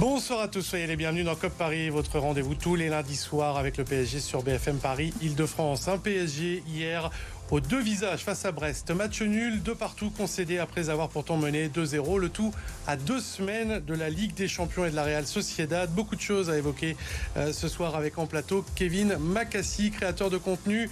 Bonsoir à tous, soyez les bienvenus dans COP Paris, votre rendez-vous tous les lundis soirs avec le PSG sur BFM Paris, Île-de-France. Un PSG hier aux deux visages face à Brest. Match nul, de partout concédé après avoir pourtant mené 2-0. Le tout à deux semaines de la Ligue des Champions et de la Real Sociedad. Beaucoup de choses à évoquer euh, ce soir avec en plateau Kevin Macassi, créateur de contenu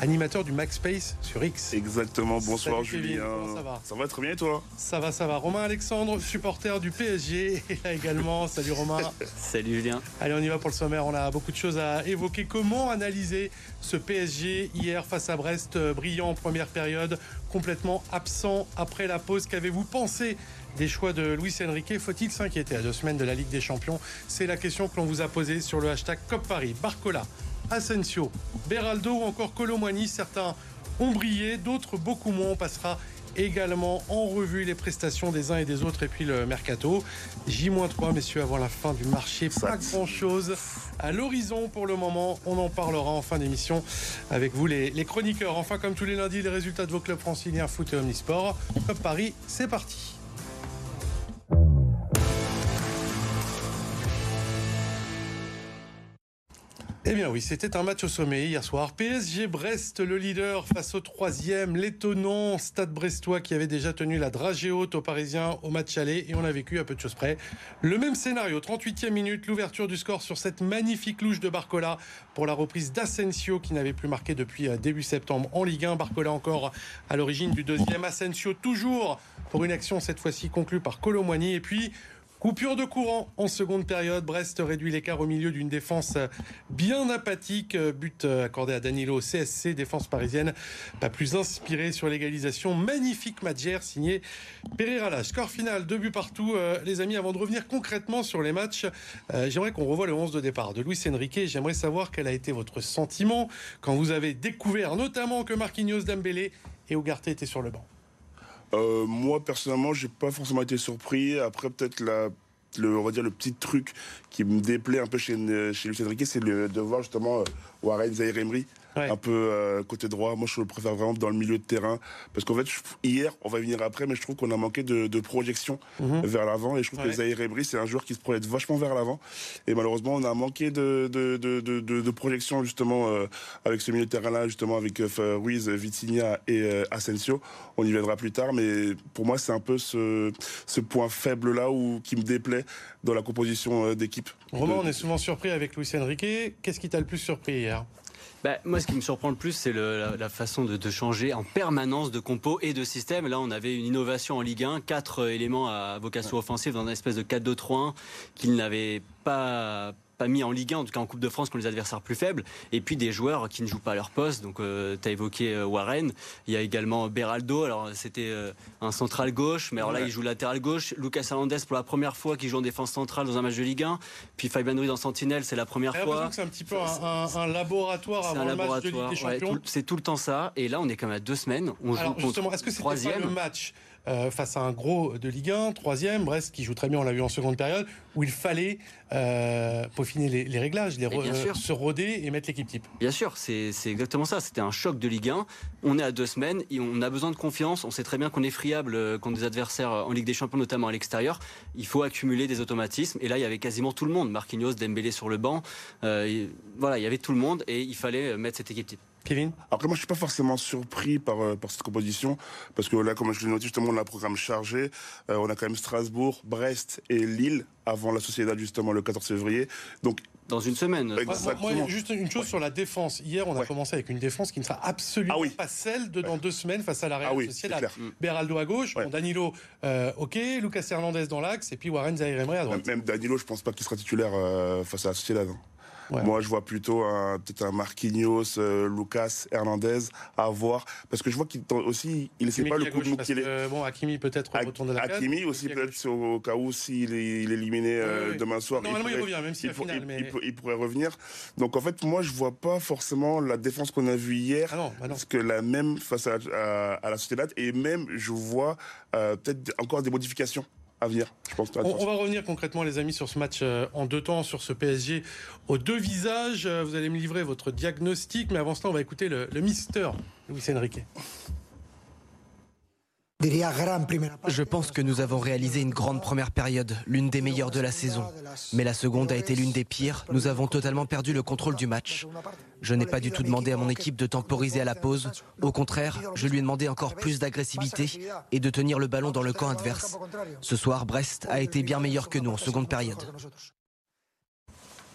animateur du Max Space sur X. Exactement, bonsoir Salut, Julien. comment ça va Ça va très bien et toi? Ça va, ça va. Romain Alexandre, supporter du PSG, est là également. Salut Romain. Salut Julien. Allez, on y va pour le sommaire. On a beaucoup de choses à évoquer. Comment analyser ce PSG hier face à Brest, euh, brillant en première période, complètement absent après la pause? Qu'avez-vous pensé des choix de Luis Enrique? Faut-il s'inquiéter à deux semaines de la Ligue des Champions? C'est la question que l'on vous a posée sur le hashtag COP Paris. Barcola, Asensio, Beraldo ou encore Colomani. Certains ont brillé, d'autres beaucoup moins. On passera également en revue les prestations des uns et des autres et puis le mercato. J-3 messieurs avant la fin du marché. Pas grand chose à l'horizon pour le moment. On en parlera en fin d'émission avec vous les, les chroniqueurs. Enfin comme tous les lundis les résultats de vos clubs franciliens foot et omnisport. Club Paris, c'est parti. Eh bien oui, c'était un match au sommet hier soir. PSG Brest, le leader face au troisième, l'étonnant Stade Brestois qui avait déjà tenu la dragée haute aux Parisiens au match aller et on a vécu à peu de choses près. Le même scénario, 38e minute, l'ouverture du score sur cette magnifique louche de Barcola pour la reprise d'Asensio qui n'avait plus marqué depuis euh, début septembre en Ligue 1. Barcola encore à l'origine du deuxième. Asensio toujours pour une action cette fois-ci conclue par Colomwani et puis Coupure de courant en seconde période. Brest réduit l'écart au milieu d'une défense bien apathique. But accordé à Danilo CSC, défense parisienne pas plus inspirée sur l'égalisation. Magnifique match hier signé Pereira Lage. Score final, deux buts partout. Euh, les amis, avant de revenir concrètement sur les matchs, euh, j'aimerais qu'on revoie le 11 de départ de Luis Enrique. J'aimerais savoir quel a été votre sentiment quand vous avez découvert notamment que Marquinhos Dembélé et Ugarte étaient sur le banc. Euh, Moi personnellement, j'ai pas forcément été surpris. Après, peut-être le, le petit truc qui me déplaît un peu chez, Luis Enrique, c'est de voir justement euh, Warren Zaire Emery Ouais. un peu euh, côté droit. Moi, je le préfère vraiment dans le milieu de terrain parce qu'en fait, je- hier, on va y venir après, mais je trouve qu'on a manqué de, de projection Mhm. vers l'avant et je trouve Ouais. que Zaire Emery, c'est un joueur qui se projette vachement vers l'avant et malheureusement, on a manqué de, de, de, de, de- de projection justement euh, avec ce milieu de terrain-là, justement avec euh, Ruiz, Vitinha et euh, Asensio. On y viendra plus tard, mais pour moi, c'est un peu ce, ce point faible-là qui me déplaît dans la composition euh, d'équipe. Romain, De- on est souvent surpris avec Luis Enrique. Qu'est-ce qui t'a le plus surpris hier? Bah, moi, ce qui me surprend le plus, c'est la façon de, de changer en permanence de compo et de système. Là, on avait une innovation en Ligue 1, quatre euh, éléments à vocation offensive dans une espèce de 4-2-3-1 qu'ils n'avaient pas pas mis en Ligue 1, en tout cas en Coupe de France, contre les adversaires plus faibles, et puis des joueurs qui ne jouent pas à leur poste. Donc, tu as évoqué euh, Warren, il y a également Beraldo. Alors, c'était euh, un central gauche, mais alors là, Ouais. il joue latéral gauche. Lucas Hernandez, pour la première fois, qui joue en défense centrale dans un match de Ligue 1. Puis Fabien Ruiz en sentinelle, c'est la première fois. c'est un petit peu un, un- un laboratoire C'est avant un le match de Ligue laboratoire. des Champions. c'est tout le temps ça. Et là, on est quand même à deux semaines. On joue Alors justement, est-ce que c'était pas troisième. le match euh, face à un gros de Ligue 1, troisième, Brest qui joue très bien, on l'a vu en seconde période, où il fallait euh, peaufiner les, les réglages, les re- euh, se roder et mettre l'équipe type. Bien sûr, c'est exactement ça. C'était un choc de Ligue 1. On est à deux semaines. et on a besoin de confiance. On sait très bien qu'on est friable contre des adversaires en Ligue des Champions, notamment à l'extérieur. Il faut accumuler des automatismes. Et là, il y avait quasiment tout le monde. Marquinhos, Dembélé sur le banc. Voilà, il y avait tout le monde et il fallait mettre cette équipe type. Kevin? Après, moi, je suis pas forcément surpris par, euh, par cette composition, parce que là, comme je l'ai noté, justement, on a un programme chargé. Euh, on a quand même Strasbourg, Brest et Lille avant la Sociedad, justement, le 14 février. Donc, Dans une semaine. Exactement. moi, juste une chose sur la défense. Hier, on a Ouais. commencé avec une défense qui ne sera absolument Ah oui. pas celle de dans deux semaines face à la Real ah oui, c'est Sociedad. clair. Beraldo à gauche, Ouais. bon, Danilo, euh, ok, Lucas Hernandez dans l'axe, et puis Warren Zaire Emery à droite. Même Danilo, je pense pas qu'il sera titulaire euh, face à la Sociedad. hein. Ouais. Moi, je vois plutôt un- peut-être un Marquinhos, euh, Lucas, Hernandez à voir. Parce que je vois qu'il aussi, il essaie Hakimi pas le coup de mou qu'il est. que, bon, Hakimi peut-être retourne de la. Hakimi aussi, peut-être au cas où s'il est, il est éliminé euh, demain soir. Normalement, il pourrait- revient, même si il, pour- finale, il- mais- il il pourrait revenir. Donc en fait, moi, je vois pas forcément la défense qu'on a vue hier. Ah non, bah non. Parce que la même face à, à, à la Sociedad et même je vois euh, peut-être encore des modifications à venir. Je pense. On, on va revenir concrètement, les amis, sur ce match euh, en deux temps, sur ce PSG aux deux visages. Euh, Vous allez me livrer votre diagnostic, mais avant cela, on va écouter le, le Mister Luis Enrique. Je pense que nous avons réalisé une grande première période, l'une des meilleures de la saison. Mais la seconde a été l'une des pires. Nous avons totalement perdu le contrôle du match. Je n'ai pas du tout demandé à mon équipe de temporiser à la pause. Au contraire, je lui ai demandé encore plus d'agressivité et de tenir le ballon dans le camp adverse. Ce soir, Brest a été bien meilleur que nous en seconde période.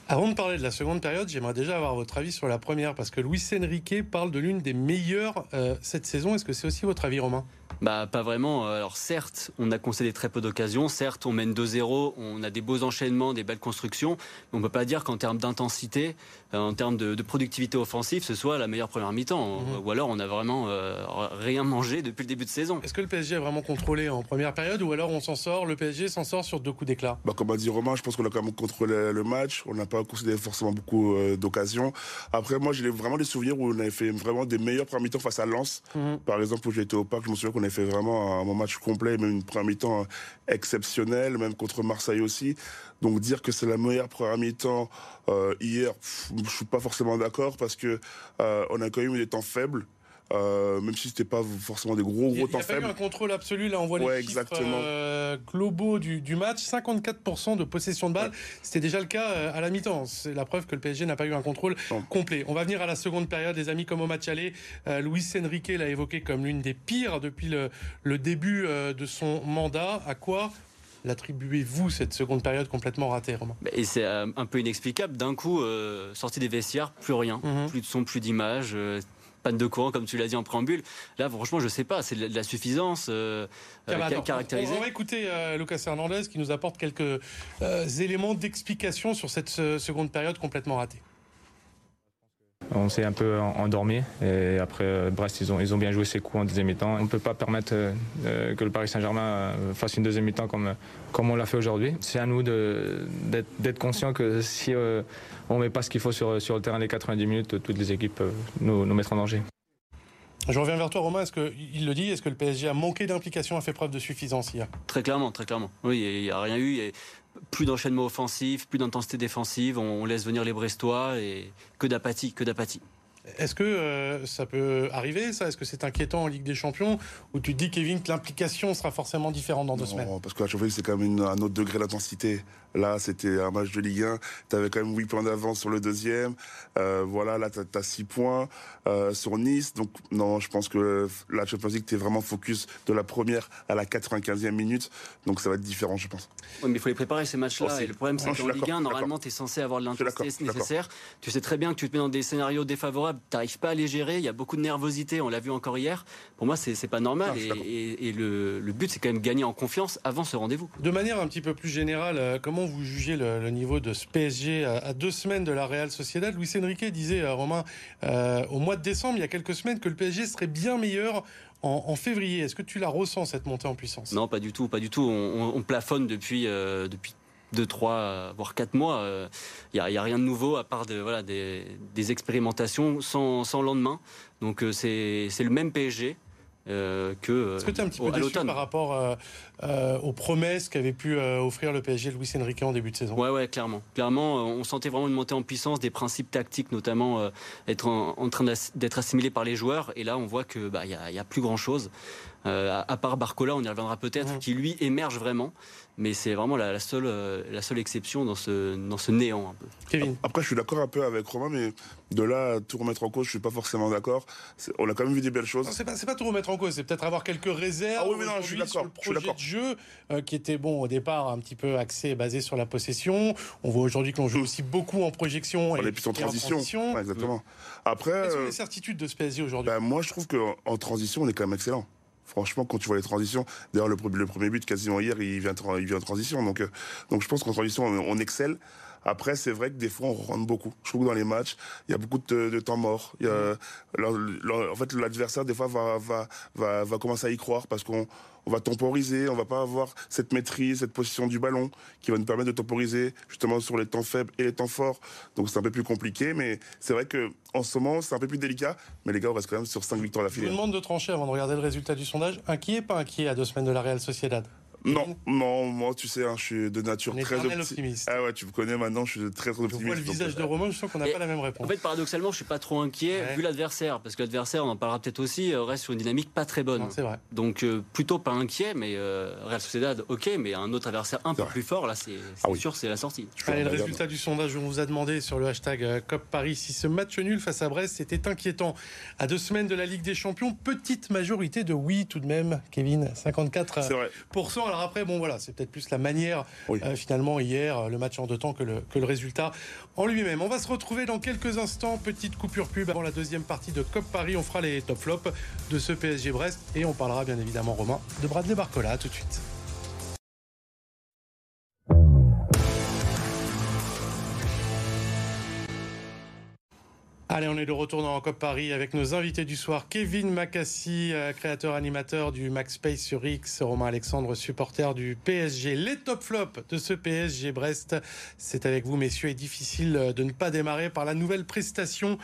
Avant de parler de la seconde période, j'aimerais déjà avoir votre avis sur la première, parce que Luis Enrique parle de l'une des meilleures euh, cette saison. Est-ce que c'est aussi votre avis, Romain? Bah, pas vraiment. Alors, certes, on a concédé très peu d'occasions. Certes, on mène 2-0. On a des beaux enchaînements, des belles constructions. Mais on ne peut pas dire qu'en termes d'intensité, en termes de, productivité offensive, ce soit la meilleure première mi-temps. Mhm. Ou alors, on a vraiment euh, rien mangé depuis le début de saison. Est-ce que le PSG a vraiment contrôlé en première période ou alors on s'en sort, le PSG s'en sort sur deux coups d'éclat? Bah, Comme a dit Romain, je pense qu'on a quand même contrôlé le match. On n'a pas concédé forcément beaucoup euh, d'occasions. Après, moi, j'ai vraiment des souvenirs où on avait fait vraiment des meilleures premières mi-temps face à Lens. Mhm. Par exemple, où j'étais au parc, je me souviens qu'on avait fait vraiment un match complet, même une première mi-temps exceptionnelle, même contre Marseille aussi. Donc dire que c'est la meilleure première mi-temps euh, hier, je suis pas forcément d'accord parce que euh, on a quand même eu des temps faibles. Euh, même si c'était pas forcément des gros gros temps faibles. Il y a pas eu un contrôle absolu. Là, on voit les chiffres euh, globaux du, match. 54% de possession de balle. C'était déjà le cas à la mi-temps. C'est la preuve que le PSG n'a pas eu un contrôle complet. On va venir à la seconde période. Les amis, comme au match aller, Luis Enrique l'a évoqué comme l'une des pires depuis le, le début de son mandat. À quoi l'attribuez-vous cette seconde période complètement ratée, Romain Et c'est un peu inexplicable. D'un coup, sortie des vestiaires, plus rien, mhm. plus de son, plus d'image panne de courant, comme tu l'as dit en préambule. Là, franchement, je sais pas, c'est de la suffisance euh, euh caractérisée. On va écouter euh, Lucas Hernandez qui nous apporte quelques euh, éléments d'explication sur cette seconde période complètement ratée. On s'est un peu endormi et après euh, Brest ils ont, ils ont bien joué ses coups en deuxième mi-temps. On ne peut pas permettre euh, euh, que le Paris Saint-Germain fasse une deuxième mi-temps comme, comme on l'a fait aujourd'hui. C'est à nous d'être conscients que si on ne met pas ce qu'il faut sur, sur le terrain les 90 minutes, toutes les équipes peuvent nous, nous mettre en danger. Je reviens vers toi, Romain. Est-ce qu'il le dit Est-ce que le PSG a manqué d'implication, a fait preuve de suffisance hier? Très clairement, très clairement. Oui, il n'y a rien eu. Plus d'enchaînement offensif, plus d'intensité défensive. On laisse venir les Brestois et que d'apathie, que d'apathie. Est-ce que euh, ça peut arriver, ça? Est-ce que c'est inquiétant en Ligue des Champions? Ou tu te dis, Kevin, que l'implication sera forcément différente dans deux semaines? parce que la Champions c'est quand même un autre degré d'intensité. Là, c'était un match de Ligue 1. Tu avais quand même 8 points d'avance sur le deuxième. Euh, voilà, là, tu as, 6 points euh, sur Nice. Donc, non, je pense que la Champions League, tu es vraiment focus de la première à la 95e minute. Donc, ça va être différent, je pense. Oui, mais il faut les préparer, ces matchs-là. Et le problème, c'est qu'en Ligue 1, normalement, tu es censé avoir de l'intensité nécessaire. Tu sais très bien que tu te mets dans des scénarios défavorables. Tu n'arrives pas à les gérer. Il y a beaucoup de nervosité. On l'a vu encore hier. Pour moi, c'est pas normal. et, le, le, but, c'est quand même gagner en confiance avant ce rendez-vous. De manière un petit peu plus générale, euh, comment vous jugez le, niveau de ce PSG à, deux semaines de la Real Sociedad? Luis Enrique disait, euh, Romain, euh, au mois de décembre, il y a quelques semaines, que le PSG serait bien meilleur en, février. Est-ce que tu la ressens, cette montée en puissance? Non, pas du tout, pas du tout. On, plafonne depuis, euh, depuis deux, trois, voire quatre mois. Il n'y a, rien de nouveau à part de, voilà, des, expérimentations sans, sans lendemain. Donc c'est le même PSG. Euh, que Est-ce que tu es un petit peu déçu par rapport euh, euh, aux promesses qu'avait pu offrir le PSG Luis Enrique en début de saison? Ouais, ouais, clairement. Clairement, on sentait vraiment une montée en puissance, des principes tactiques notamment être en, train d'être assimilés par les joueurs. Et là, on voit que bah, y, a plus grand chose. à part Barcola, on y reviendra peut-être, qui lui émerge vraiment mais c'est vraiment la, seule, euh, la seule exception dans ce, dans ce néant un peu. Kevin. Après, je suis d'accord un peu avec Romain, mais de là à tout remettre en cause, je suis pas forcément d'accord. On a quand même vu des belles choses. C'est pas, pas tout remettre en cause, c'est peut-être avoir quelques réserves. Ah oui, mais non, je suis d'accord. Le projet de jeu euh, qui était bon au départ, un petit peu axé, basé sur la possession. On voit aujourd'hui que l'on joue mm. aussi beaucoup en projection. On est plus en transition. exactement. Après, quelles sont les certitudes de ce PSG aujourd'hui? ben, Moi, je trouve qu'en transition, on est quand même excellent. Franchement, quand tu vois les transitions, d'ailleurs le, premier but quasiment hier, il vient, il vient en transition. Donc, euh, donc je pense qu'en transition, on, excelle. Après, c'est vrai que des fois, on rentre beaucoup. Je trouve que dans les matchs, il y a beaucoup de, temps mort. Il y a, en fait, l'adversaire, des fois, va, va, va, va commencer à y croire parce qu'on on va temporiser, on va pas avoir cette maîtrise, cette position du ballon qui va nous permettre de temporiser justement sur les temps faibles et les temps forts. Donc c'est un peu plus compliqué, mais c'est vrai que en ce moment c'est un peu plus délicat. Mais les gars, on reste quand même sur 5 victoires d'affilée. Je vous demande de trancher avant de regarder le résultat du sondage. Inquiet, pas inquiet à deux semaines de la Real Sociedad? Non, non, moi, tu sais, hein, je suis de nature très optimiste. Ah ouais, tu me connais maintenant, je suis très très Je optimiste. vois le visage euh, de Romain, je sens qu'on n'a pas la même réponse. En fait, paradoxalement, je suis pas trop inquiet Ouais. vu l'adversaire, parce que l'adversaire, on en parlera peut-être aussi, euh, reste sur une dynamique pas très bonne. C'est vrai. Donc euh, plutôt pas inquiet, mais euh, Real Sociedad, ok, mais un autre adversaire un peu vrai. plus fort, là, c'est Ah oui. sûr, c'est la sortie. je Allez, le résultat du sondage, on vous a demandé sur le hashtag euh, COP Paris si ce match nul face à Brest était inquiétant. À deux semaines de la Ligue des Champions, petite majorité de oui tout de même, Kevin, 54%. C'est vrai. Alors après, bon voilà, c'est peut-être plus la manière Oui. euh, finalement hier, euh, le match en deux temps que le, que le résultat en lui-même. On va se retrouver dans quelques instants, petite coupure pub avant la deuxième partie de COP Paris. On fera les top flops de ce PSG Brest et on parlera bien évidemment, Romain, de Bradley Barcola. À tout de suite. Allez, on est de retour dans COP Paris avec nos invités du soir. Kevin Macassi, euh, créateur animateur du Max Space sur X, Romain Alexandre, supporter du PSG. Les top flops de ce PSG Brest, c'est avec vous messieurs. Et difficile euh, de ne pas démarrer par la nouvelle prestation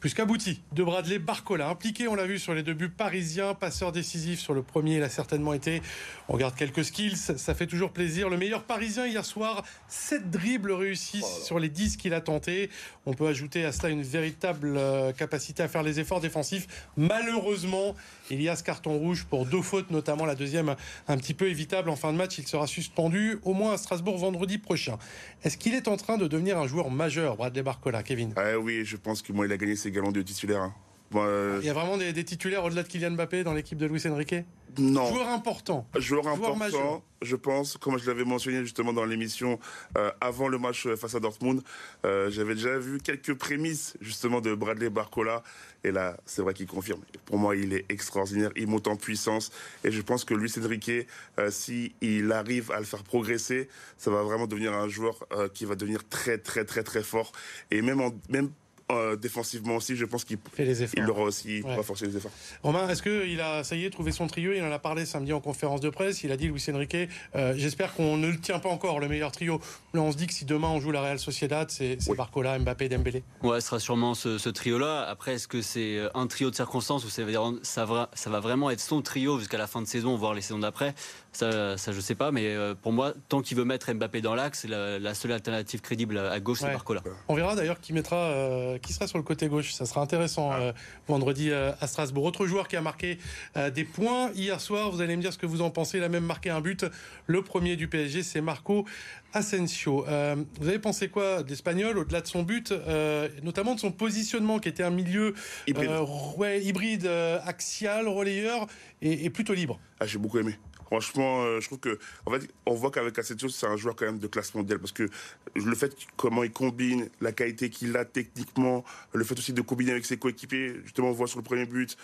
plus qu'abouti de Bradley Barcola. Impliqué, on l'a vu sur les deux buts parisiens, passeur décisif sur le premier, il a certainement été. On regarde quelques skills, ça fait toujours plaisir. Le meilleur parisien hier soir, 7 dribbles réussis sur les 10 qu'il a tentés. On peut ajouter à cela une véritable euh, capacité à faire les efforts défensifs. Malheureusement, il y a ce carton rouge pour deux fautes, notamment la deuxième un petit peu évitable en fin de match. Il sera suspendu au moins à Strasbourg vendredi prochain. Est-ce qu'il est en train de devenir un joueur majeur, Bradley Barcola, Kevin? Ah oui, je pense que moi, il a gagné ses galons de titulaire. hein. Moi, euh, Il y a vraiment des, des titulaires au-delà de Kylian Mbappé dans l'équipe de Luis Enrique non. Joueur important. Joueur Joueur important, majeur. je pense, comme je l'avais mentionné justement dans l'émission euh, avant le match euh, face à Dortmund, euh, j'avais déjà vu quelques prémices justement de Bradley Barcola. Et là, c'est vrai qu'il confirme. Pour moi, il est extraordinaire. Il monte en puissance. Et je pense que Luis Enrique, euh, si il arrive à le faire progresser, ça va vraiment devenir un joueur qui va devenir très, très, très, très fort. Et même, en, même euh, défensivement aussi, je pense qu'il Fait les efforts. il aura aussi Ouais. pourra forcer les efforts. Romain, est-ce qu'il a, ça y est, trouvé son trio? Il en a parlé samedi en conférence de presse. Il a dit, Luis Enrique, euh, j'espère qu'on ne le tient pas encore, le meilleur trio. Là, on se dit que si demain on joue la Real Sociedad, c'est Oui. Barcola, Mbappé, Dembélé. Ouais, ce sera sûrement ce, ce trio-là. Après, est-ce que c'est euh, un trio de circonstances ou ça va, dire- ça va, ça va vraiment être son trio jusqu'à la fin de saison, voire les saisons d'après? Ça, ça, je sais pas. Mais pour moi, tant qu'il veut mettre Mbappé dans l'axe, la, la seule alternative crédible à à gauche, Ouais. c'est Barcola. On verra d'ailleurs qui mettra, euh, qui sera sur le côté gauche. Ça sera intéressant euh, vendredi euh, à Strasbourg. Autre joueur qui a marqué euh, des points hier soir. Vous allez me dire ce que vous en pensez. Il a même marqué un but. Le premier du PSG, c'est Marco Asensio. Euh, vous avez pensé quoi de l'Espagnol au-delà de son but, euh, notamment de son positionnement qui était un milieu Hybride. euh, ouais, hybride, euh, axial, relayeur et, et plutôt libre? Ah, j'ai beaucoup aimé. Franchement, je trouve que, en fait, on voit qu'avec Asensio, c'est un joueur quand même de classe mondiale parce que le fait comment il combine, la qualité qu'il a techniquement, le fait aussi de combiner avec ses coéquipiers, justement, on voit sur le premier but,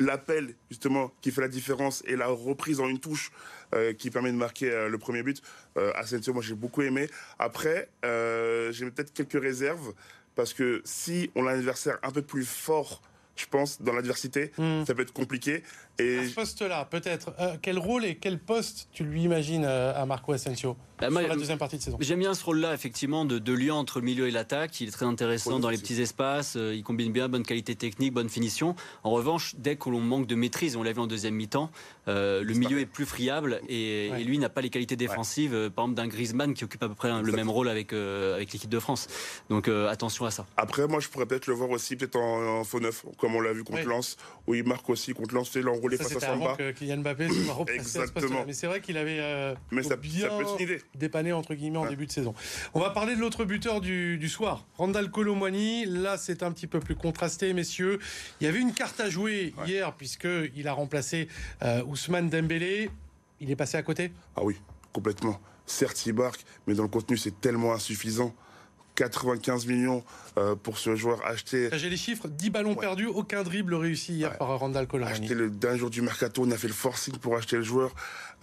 l'appel justement qui fait la différence et la reprise en une touche qui permet de marquer euh, le premier but. Euh, Asensio, moi, j'ai beaucoup aimé. Après, euh, j'ai peut-être quelques réserves parce que si on a un adversaire un peu plus fort, je pense, dans l'adversité, Hmm. ça peut être compliqué. Et À ce poste-là, peut-être. Euh, quel rôle et quel poste tu lui imagines euh, à Marco Asensio Bah, sur moi, la deuxième partie de saison? J'aime bien ce rôle-là, effectivement, de, de lien entre le milieu et l'attaque. Il est très intéressant Oui, dans les petits espaces. euh, il combine bien bonne qualité technique, bonne finition. En revanche, dès que l'on manque de maîtrise, on l'a vu en deuxième mi-temps, euh, le milieu est plus friable et, Ouais. et lui n'a pas les qualités défensives, euh, par exemple, d'un Griezmann qui occupe à peu près le Exact. même rôle avec, euh, avec l'équipe de France. Donc euh, attention à ça. Après, moi, je pourrais peut-être le voir aussi, peut-être en, en faux neuf, comme on l'a vu contre Oui. Lens, où il marque aussi contre Lens, c'est l'enroulé Ça, face à c'était avant Samba. que Kylian Mbappé soit replacé à ce poste-là. Exactement. Mais c'est vrai qu'il avait euh, Mais ça, bien ça peut être une idée. dépanné entre guillemets en début de saison. On va parler de l'autre buteur du, du soir, Randall Colomwani. Là, c'est un petit peu plus contrasté, messieurs. Il y avait une carte à jouer hier puisque il a remplacé euh, Ousmane Dembélé. Il est passé à côté? Ah oui, complètement. Certes, il marque, mais dans le contenu, c'est tellement insuffisant. 95 millions euh, pour ce joueur acheté. J'ai les chiffres 10 ballons perdus, aucun dribble réussi hier Ouais. par Randall Colomwani. Acheté le dernier jour du mercato, on a fait le forcing pour acheter le joueur.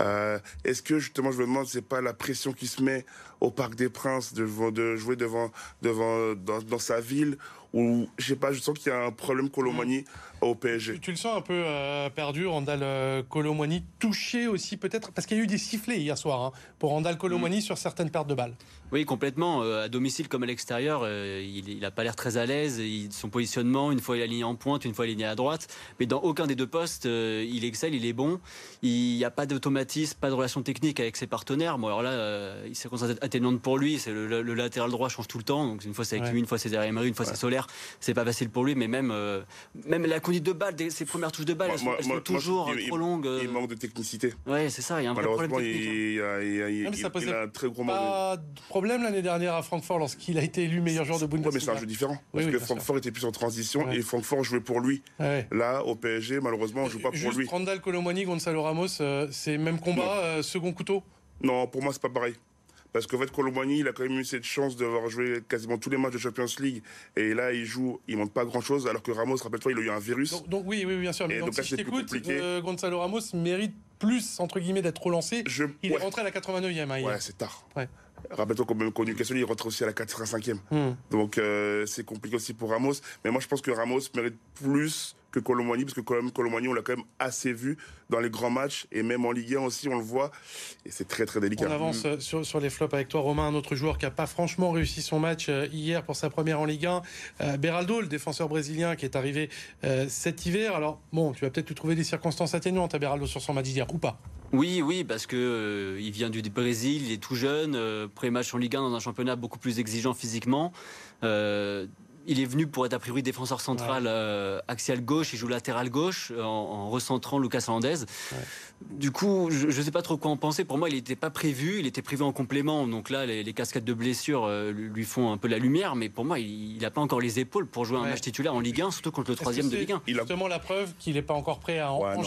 Euh, Est-ce que justement, je me demande, c'est pas la pression qui se met au Parc des Princes de, de jouer devant, devant dans, dans sa ville où, je sais pas, je sens qu'il y a un problème Colomani au PSG. Tu, tu le sens un peu euh, perdu, Randall euh, Colomani, touché aussi peut-être, parce qu'il y a eu des sifflets hier soir hein, pour Randall Colomani sur certaines pertes de balles. Oui, complètement. Euh, à domicile comme à l'extérieur, euh, il n'a pas l'air très à l'aise. Il- Son positionnement, une fois il est aligné en pointe, une fois il est aligné à droite. Mais dans aucun des deux postes, euh, il excelle, il est bon. Il n'y a pas d'automatisme, pas de relation technique avec ses partenaires. Bon, alors là, euh, il s'est constaté atténuante pour lui. C'est le, le latéral droit change tout le temps. Donc une fois c'est avec Ouais. lui, une fois c'est Emery, une fois c'est Solaire. C'est pas facile pour lui. Mais même, euh, même la conduite de balle, ses premières touches de balle, Moi- elles sont, moi- elles sont moi- moi, toujours il- trop longues. euh. Il manque de technicité. Ouais, c'est ça. Il y a un vrai problème technique. il, a, il il- il- un très gros manque de. Pas de problème l'année dernière à Francfort lorsqu'il a été élu meilleur joueur de Ouais, mais c'est Bundesliga. un jeu différent. Oui, Parce oui, que Francfort était plus en transition Ouais. et Francfort jouait pour lui. Ouais. Là, au PSG, malheureusement, on joue pas pour Juste lui. Randall Colomani, Gonzalo Ramos, euh, c'est même combat, euh, second couteau. Non, pour moi, c'est pas pareil. Parce qu'en fait, Colomani, il a quand même eu cette chance d'avoir joué quasiment tous les matchs de Champions League. Et là, il joue, il monte pas grand chose. Alors que Ramos, rappelle-toi, il a eu un virus. Donc, donc oui, oui, bien sûr. Mais Et donc, donc là, si je t'écoute, euh, Gonzalo Ramos mérite plus, entre guillemets, d'être relancé. Je... Il ouais, est rentré à la 89e hein, ouais c'est tard. Ouais. Rappelle-toi quand même qu'au Newcastle, il rentre aussi à la 85e. Hmm. Donc euh, c'est compliqué aussi pour Ramos. Mais moi je pense que Ramos mérite plus que Colomani, parce que quand même Colomani, on l'a quand même assez vu dans les grands matchs, et même en Ligue 1 aussi, on le voit. Et c'est très très délicat. On avance euh, sur, sur les flops avec toi, Romain, un autre joueur qui n'a pas franchement réussi son match euh, hier pour sa première en Ligue 1. Euh, Beraldo, le défenseur brésilien qui est arrivé euh, cet hiver. Alors, bon, tu vas peut-être lui trouver des circonstances atténuantes à Beraldo sur son match d'hier, ou pas? Oui, oui, parce que euh, il vient du Brésil, il est tout jeune, euh, pré-match en Ligue 1 dans un championnat beaucoup plus exigeant physiquement. Euh, il est venu pour être a priori défenseur central euh, axial gauche, il joue latéral gauche en, en recentrant Lucas Hernandez. Du coup, je ne sais pas trop quoi en penser. Pour moi, il n'était pas prévu, il était prévu en complément. Donc là, les, les cascades de blessures euh, lui font un peu la lumière, mais pour moi, il n'a pas encore les épaules pour jouer un match titulaire en Ligue 1, surtout contre le troisième de Ligue 1. Il a- Justement, la preuve qu'il n'est pas encore prêt à en- Ouais, non.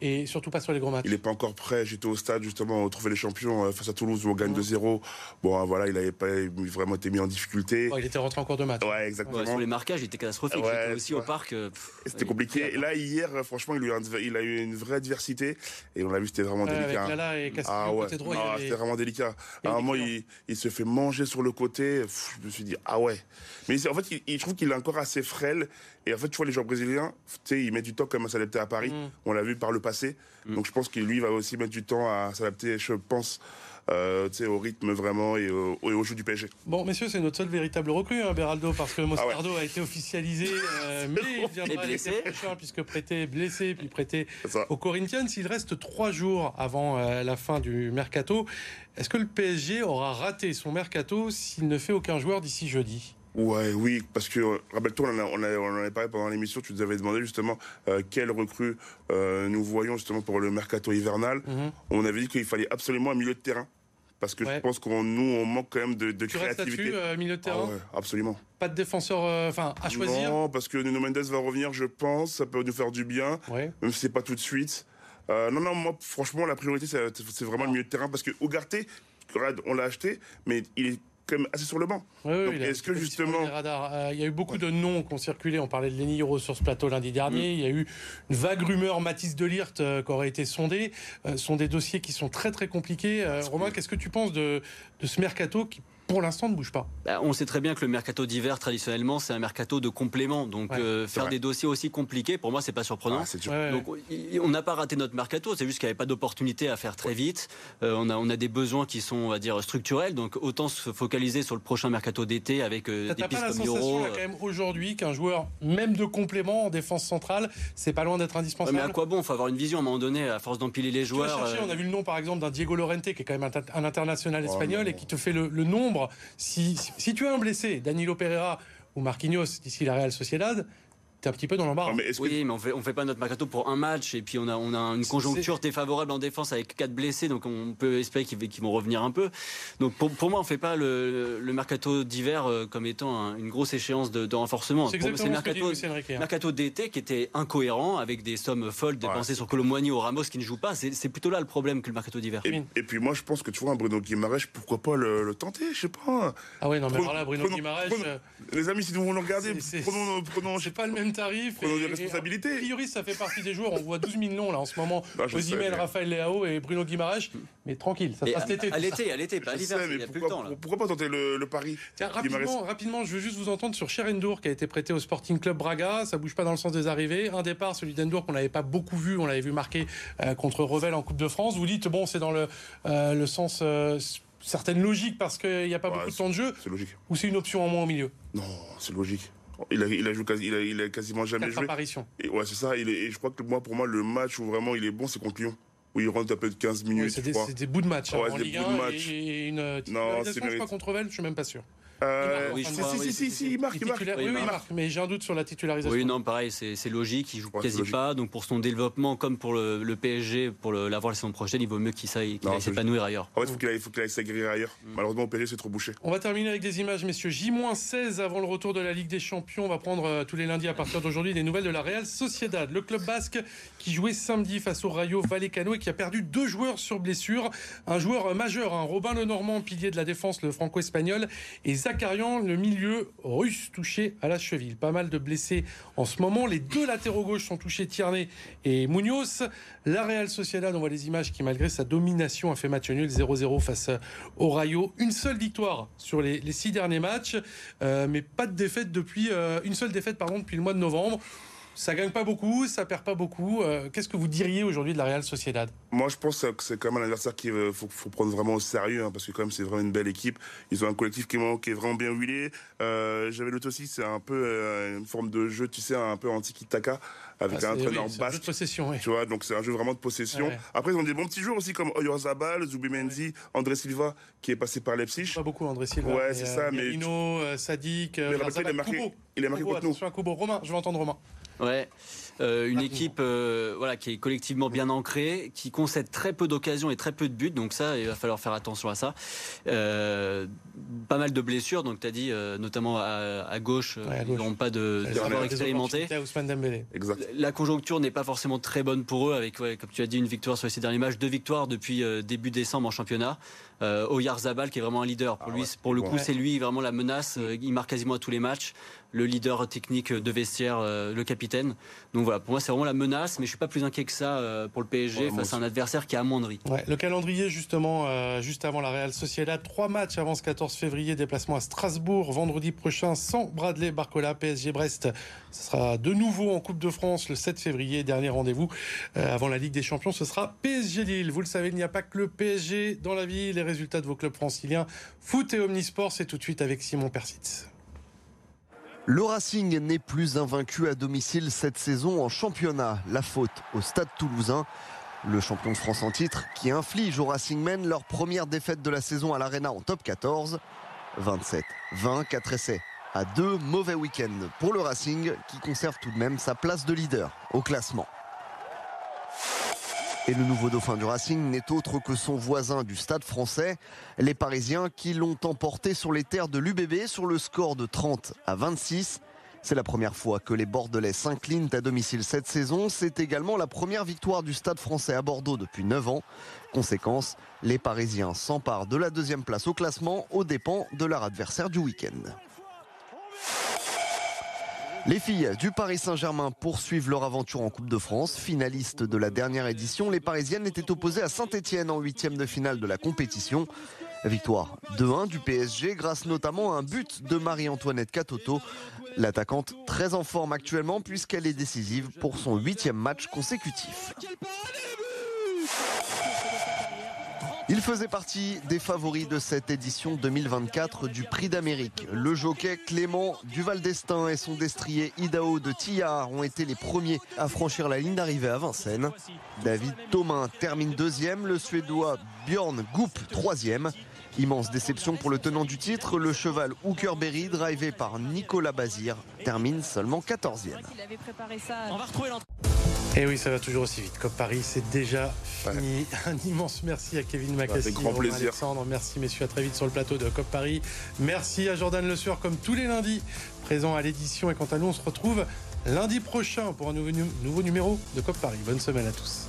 Et surtout pas sur les gros matchs. Il n'est pas encore prêt. J'étais au stade justement au Trophée des Champions euh, face à Toulouse où on gagne 2-0. Bon, euh, voilà, il n'avait pas vraiment été mis en difficulté. Il était rentré en cours de match. Ouais, exactement. Ouais, sur les marquages, il était catastrophique. Ouais, J'étais aussi ouais. au parc. euh, C'était compliqué. Et là, hier, franchement, il a, eu un- il a eu une vraie adversité. Et on l'a vu, c'était vraiment Ouais, avec délicat. Lala et Castillo Ah ouais, côté droit, avait- c'était vraiment délicat. À un moment, il, il se fait manger sur le côté. Pff, je me suis dit, ah ouais. Mais en fait, il, il- je trouve qu'il est encore assez frêle. Et en fait, tu vois, les joueurs brésiliens, tu sais, ils mettent du temps quand même à s'adapter à Paris. Mm. On l'a vu par le passé. Donc je pense qu'il lui va aussi mettre du temps à s'adapter, je pense, euh, tu sais, au rythme vraiment et au, et au jeu du PSG. Bon, messieurs, c'est notre seul véritable recrue, hein, Beraldo, parce que Moscardo Ah a été officialisé, euh, mais il viendra Et blessé. l'été prochain, puisque prêté, blessé, puis prêté C'est ça. au Corinthians. Il reste trois jours avant euh, la fin du mercato. Est-ce que le PSG aura raté son mercato s'il ne fait aucun joueur d'ici jeudi? Ouais, oui, parce que rappelle-toi, on, en a- on, a- on en avait parlé pendant l'émission. Tu nous avais demandé justement euh, quelle recrue euh, nous voyons justement pour le mercato hivernal. Mhm. On avait dit qu'il fallait absolument un milieu de terrain. Parce que Ouais. je pense qu'on nous, on manque quand même de, de Tu restes créativité. là-dessus, euh, milieu de Ah terrain ouais, absolument. Pas de défenseur euh, enfin, à choisir Non, parce que Nuno Mendes va revenir, je pense. Ça peut nous faire du bien, Ouais. même si c'est pas tout de suite. Euh, non, non, moi, franchement, la priorité, c'est vraiment le milieu de terrain. Parce que Ugarte, regarde, on l'a acheté, mais il est quand même assez sur le banc. Donc, a est-ce que justement-. Euh, il y a eu beaucoup de noms qui ont circulé. On parlait de Lenny Euro sur ce plateau lundi dernier. Mm. Il y a eu une vague rumeur Mathis Delirte euh, qui aurait été sondée. Euh, ce sont des dossiers qui sont très très compliqués. Romain, qu'est-ce que tu penses de, de ce mercato qui, pour l'instant, ne bouge pas Bah, on sait très bien que le mercato d'hiver, traditionnellement, c'est un mercato de complément. Donc, Ouais, euh, faire vrai. des dossiers aussi compliqués, pour moi, c'est pas surprenant. Ah. Ouais. Donc, on n'a pas raté notre mercato, c'est juste qu'il n'y avait pas d'opportunité à faire très vite. Euh, on, a, on a des besoins qui sont, on va dire, structurels. Donc, autant se focaliser sur le prochain mercato d'été avec euh, T'as des pas pistes la comme Euro. quand même aujourd'hui qu'un joueur, même de complément en défense centrale, c'est pas loin d'être Ouais, indispensable mais à quoi bon? Faut avoir une vision à un moment donné, à force d'empiler les joueurs. chercher, euh, on a vu le nom par exemple d'un Diego Lorente qui est quand même un, un international Oh espagnol et qui te fait le, le nombre. Si, si, tu as un blessé, Danilo Pereira ou Marquinhos d'ici la Real Sociedad, t'es un petit peu dans l'embarras. Mais que Oui, mais on fait, on fait pas notre mercato pour un match et puis on a, on a une conjoncture défavorable en défense avec quatre blessés, donc on peut espérer qu'ils vont revenir un peu. Donc pour, pour moi, on fait pas le, le mercato d'hiver euh, comme étant un- une grosse échéance de, de renforcement. c'est dit mercato, hein. mercato d'été qui était incohérent avec des sommes folles dépensées sur Colomboigny ou Ramos qui ne joue pas. C'est plutôt là le problème que le mercato d'hiver. et, et puis moi, je pense que tu vois, un Bruno Guimaraes, pourquoi pas le, le tenter Je sais pas. Ah ouais, non, mais Prenons- alors là, Bruno prenons- Guimaraes, prenons- euh, Les amis, si nous voulons le regarder, prenons, prenons, je sais c'est pas le même tarif. Prenons des responsabilités. A priori, ça fait partie des joueurs. On voit 12 000 noms là en ce moment. Bah, Osimhen, mais- Raphaël Leao et Bruno Guimaraes. Mais tranquille, ça se Et passe à cet été. à l'été, à l'été, pas l'hiver. Il n'y a plus le pourquoi, temps là. pourquoi pas tenter le, le pari Tiens, rapidement, rapidement, je veux juste vous entendre sur Cherendour qui a été prêté au Sporting Club Braga. Ça bouge pas dans le sens des arrivées. Un départ, celui d'Endour qu'on n'avait pas beaucoup vu. On l'avait vu marquer euh, contre Revel en Coupe de France. Vous dites bon, c'est dans le, euh, le sens euh, certaine logique parce qu'il n'y a pas Ouais, beaucoup de temps de jeu, C'est logique. ou c'est une option en moins au milieu? Non, c'est logique. Il a, il a, joué quasi- il a, il a quasiment jamais Quatre joué. apparitions. Et ouais, c'est ça. Il est, et je crois que moi, pour moi, le match où vraiment il est bon, c'est contre Lyon. Où il rentre un peu de 15 Ouais, minutes, c'est je des, c'est des bouts de match hein, Ouais, en c'est des Ligue bouts de 1 match. et, une c'est titularisation, je crois, mérite. contre Revel, je suis même pas sûr. Euh, Oui, crois, si, oui, si, si, il marque, Il marque. Oui, oui, il marque. mais j'ai un doute sur la titularisation. Oui, non, pareil, c'est logique. Il joue Ouais, quasi pas. Donc pour son développement, comme pour le, le PSG, pour l'avoir la saison prochaine, il vaut mieux qu'il aille s'épanouir ailleurs. En fait, il faut qu'il aille, faut qu'il aille s'aguerrir ailleurs. Mm. Malheureusement, au PSG, c'est trop bouché. On va terminer avec des images, messieurs. J-16 avant le retour de la Ligue des Champions. On va prendre euh, tous les lundis à partir d'aujourd'hui des nouvelles de la Real Sociedad. Le club basque qui jouait samedi face au Rayo Vallecano et qui a perdu deux joueurs sur blessure. Un joueur majeur, un Robin Lenormand, pilier de la défense, le franco-espagnol, et Zakarian, le milieu russe, touché à la cheville. Pas mal de blessés en ce moment. Les deux latéraux gauches sont touchés, Tierney et Munoz. La Real Sociedad, on voit les images qui, malgré sa domination, a fait match nul 0-0 face au Rayo. Une seule victoire sur les, les six derniers matchs, euh, mais pas de défaite depuis euh, une seule défaite pardon depuis le mois de novembre. Ça gagne pas beaucoup, ça perd pas beaucoup. Euh, Qu'est-ce que vous diriez aujourd'hui de la Real Sociedad? Moi, je pense que c'est quand même un adversaire qu'il faut, faut prendre vraiment au sérieux, hein, parce que quand même, c'est vraiment une belle équipe. Ils ont un collectif qui est, vraiment- est bien huilé. Euh, J'avais noté aussi, c'est un peu euh, une forme de jeu, tu sais, un peu anti-kitaka, avec Ah, un entraîneur oui, c'est un jeu de basque. possession, oui. Tu vois, donc c'est un jeu vraiment de possession. Ouais. Après, ils ont des bons petits joueurs aussi, comme Oyarzabal, Zubimendi, André Silva, qui est passé par Leipzig. Pas beaucoup André Silva. Ouais, mais, c'est euh, ça, mais Mirino, euh, Sadik, euh, Mais il a Oyarzabal, marqué- il a marqué Kubo, Kubo. Romain, je vais entendre Romain. Ouais. Euh, une équipe euh, voilà, qui est collectivement bien ancrée, qui concède très peu d'occasions et très peu de buts, donc ça, il va falloir faire attention à ça. Euh, pas mal de blessures, donc tu as dit, euh, notamment à, à gauche, Ouais, à ils n'auront pas de, joueurs expérimentés. La conjoncture n'est pas forcément très bonne pour eux, avec, ouais, comme tu as dit, une victoire sur les six derniers matchs, deux victoires depuis euh, début décembre en championnat. Euh, Oyarzabal, qui est vraiment un leader. Pour, Ah lui, ouais, pour le coup, Ouais. c'est lui vraiment la menace. Euh, Il marque quasiment à tous les matchs. Le leader technique de vestiaire, euh, le capitaine. Donc voilà, pour moi, c'est vraiment la menace, mais je suis pas plus inquiet que ça euh, pour le PSG Ouais, face à un adversaire qui a amoindri. Ouais, le calendrier, justement, euh, juste avant la Real Sociedad, trois matchs avant ce 14 février, déplacement à Strasbourg vendredi prochain sans Bradley Barcola, PSG Brest. Ce sera de nouveau en Coupe de France le 7 février, dernier rendez-vous euh, avant la Ligue des Champions. Ce sera PSG Lille. Vous le savez, il n'y a pas que le PSG dans la vie. Résultats de vos clubs franciliens, foot et omnisport, c'est tout de suite avec Simon Persitz. Le Racing n'est plus invaincu à domicile cette saison en championnat. La faute au Stade toulousain. Le champion de France en titre qui inflige au Racing Men leur première défaite de la saison à l'Arena en top 14. 27, 20, 4 essais à deux mauvais week-ends pour le Racing qui conserve tout de même sa place de leader au classement. Et le nouveau dauphin du Racing n'est autre que son voisin du stade français, les Parisiens qui l'ont emporté sur les terres de l'UBB sur le score de 30 à 26. C'est la première fois que les Bordelais s'inclinent à domicile cette saison. C'est également la première victoire du stade français à Bordeaux depuis 9 ans. Conséquence, les Parisiens s'emparent de la deuxième place au classement aux dépens de leur adversaire du week-end. Les filles du Paris Saint-Germain poursuivent leur aventure en Coupe de France. Finalistes de la dernière édition, les Parisiennes étaient opposées à Saint-Etienne en huitième de finale de la compétition. Victoire 2-1 du PSG grâce notamment à un but de Marie-Antoinette Catoto. L'attaquante très en forme actuellement puisqu'elle est décisive pour son huitième match consécutif. Il faisait partie des favoris de cette édition 2024 du Prix d'Amérique. Le jockey Clément Duval d'Estaing et son destrier Idao de Tillard ont été les premiers à franchir la ligne d'arrivée à Vincennes. David Thomas termine deuxième, le Suédois Björn Goop troisième. Immense déception pour le tenant du titre, le cheval Hookerberry, drivé par Nicolas Bazir, termine seulement 14e. Il avait préparé ça. On va retrouver l'entrée. Et oui, ça va toujours aussi vite. Cop Paris, c'est déjà fini. Un immense merci à Kevin Macassi, avec grand plaisir. Alexandre. Merci messieurs, à très vite sur le plateau de Cop Paris. Merci à Jordan Le Sueur, comme tous les lundis, présent à l'édition. Et quant à nous, on se retrouve lundi prochain pour un nouveau, nouveau numéro de Cop Paris. Bonne semaine à tous.